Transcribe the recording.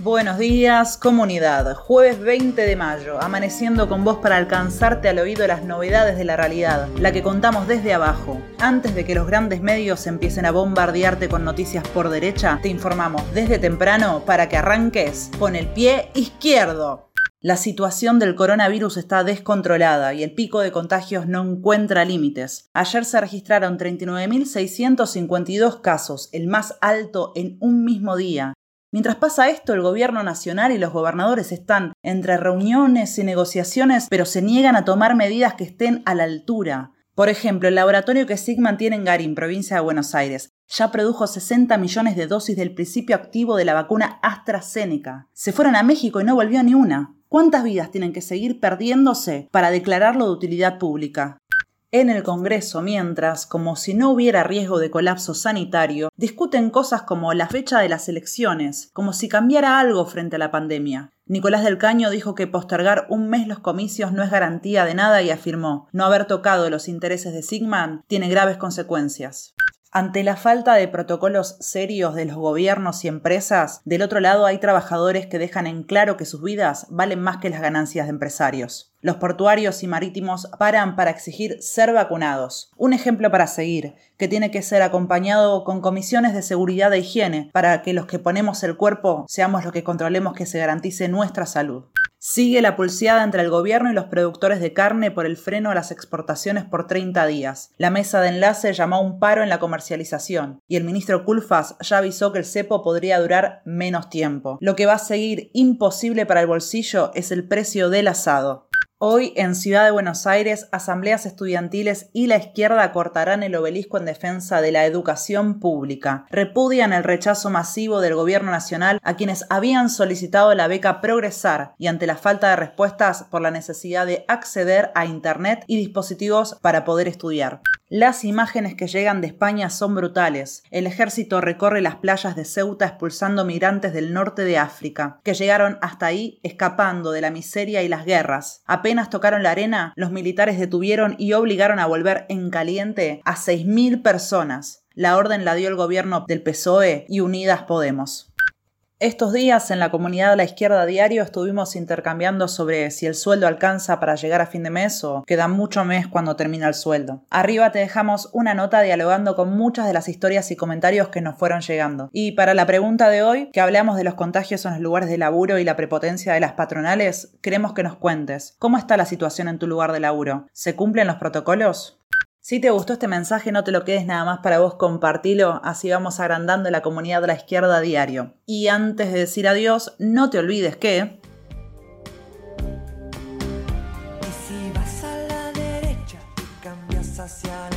Buenos días, comunidad. Jueves 20 de mayo, amaneciendo con vos para alcanzarte al oído las novedades de la realidad, la que contamos desde abajo. Antes de que los grandes medios empiecen a bombardearte con noticias por derecha, te informamos desde temprano para que arranques con el pie izquierdo. La situación del coronavirus está descontrolada y el pico de contagios no encuentra límites. Ayer se registraron 39.652 casos, el más alto en un mismo día. Mientras pasa esto, el gobierno nacional y los gobernadores están entre reuniones y negociaciones, pero se niegan a tomar medidas que estén a la altura. Por ejemplo, el laboratorio que Sigman tiene en Garín, provincia de Buenos Aires, ya produjo 60 millones de dosis del principio activo de la vacuna AstraZeneca. Se fueron a México y no volvió ni una. ¿Cuántas vidas tienen que seguir perdiéndose para declararlo de utilidad pública? En el Congreso, mientras, como si no hubiera riesgo de colapso sanitario, discuten cosas como la fecha de las elecciones, como si cambiara algo frente a la pandemia. Nicolás del Caño dijo que postergar un mes los comicios no es garantía de nada y afirmó, no haber tocado los intereses de Sigman tiene graves consecuencias. Ante la falta de protocolos serios de los gobiernos y empresas, del otro lado hay trabajadores que dejan en claro que sus vidas valen más que las ganancias de empresarios. Los portuarios y marítimos paran para exigir ser vacunados. Un ejemplo para seguir, que tiene que ser acompañado con comisiones de seguridad e higiene para que los que ponemos el cuerpo seamos los que controlemos que se garantice nuestra salud. Sigue la pulseada entre el gobierno y los productores de carne por el freno a las exportaciones por 30 días. La mesa de enlace llamó a un paro en la comercialización y el ministro Culfas ya avisó que el cepo podría durar menos tiempo. Lo que va a seguir imposible para el bolsillo es el precio del asado. Hoy, en Ciudad de Buenos Aires, asambleas estudiantiles y la izquierda cortarán el obelisco en defensa de la educación pública. Repudian el rechazo masivo del gobierno nacional a quienes habían solicitado la beca Progresar y ante la falta de respuestas por la necesidad de acceder a Internet y dispositivos para poder estudiar. Las imágenes que llegan de España son brutales. El ejército recorre las playas de Ceuta expulsando migrantes del norte de África, que llegaron hasta ahí escapando de la miseria y las guerras. Apenas tocaron la arena, los militares detuvieron y obligaron a volver en caliente a 6.000 personas. La orden la dio el gobierno del PSOE y Unidas Podemos. Estos días en la comunidad de la izquierda diario estuvimos intercambiando sobre si el sueldo alcanza para llegar a fin de mes o queda mucho mes cuando termina el sueldo. Arriba te dejamos una nota dialogando con muchas de las historias y comentarios que nos fueron llegando. Y para la pregunta de hoy, que hablamos de los contagios en los lugares de laburo y la prepotencia de las patronales, queremos que nos cuentes, ¿cómo está la situación en tu lugar de laburo? ¿Se cumplen los protocolos? Si te gustó este mensaje, no te lo quedes nada más para vos, compartilo, así vamos agrandando la comunidad de la izquierda diario. Y antes de decir adiós, no te olvides que... Si vas a la derecha cambias hacia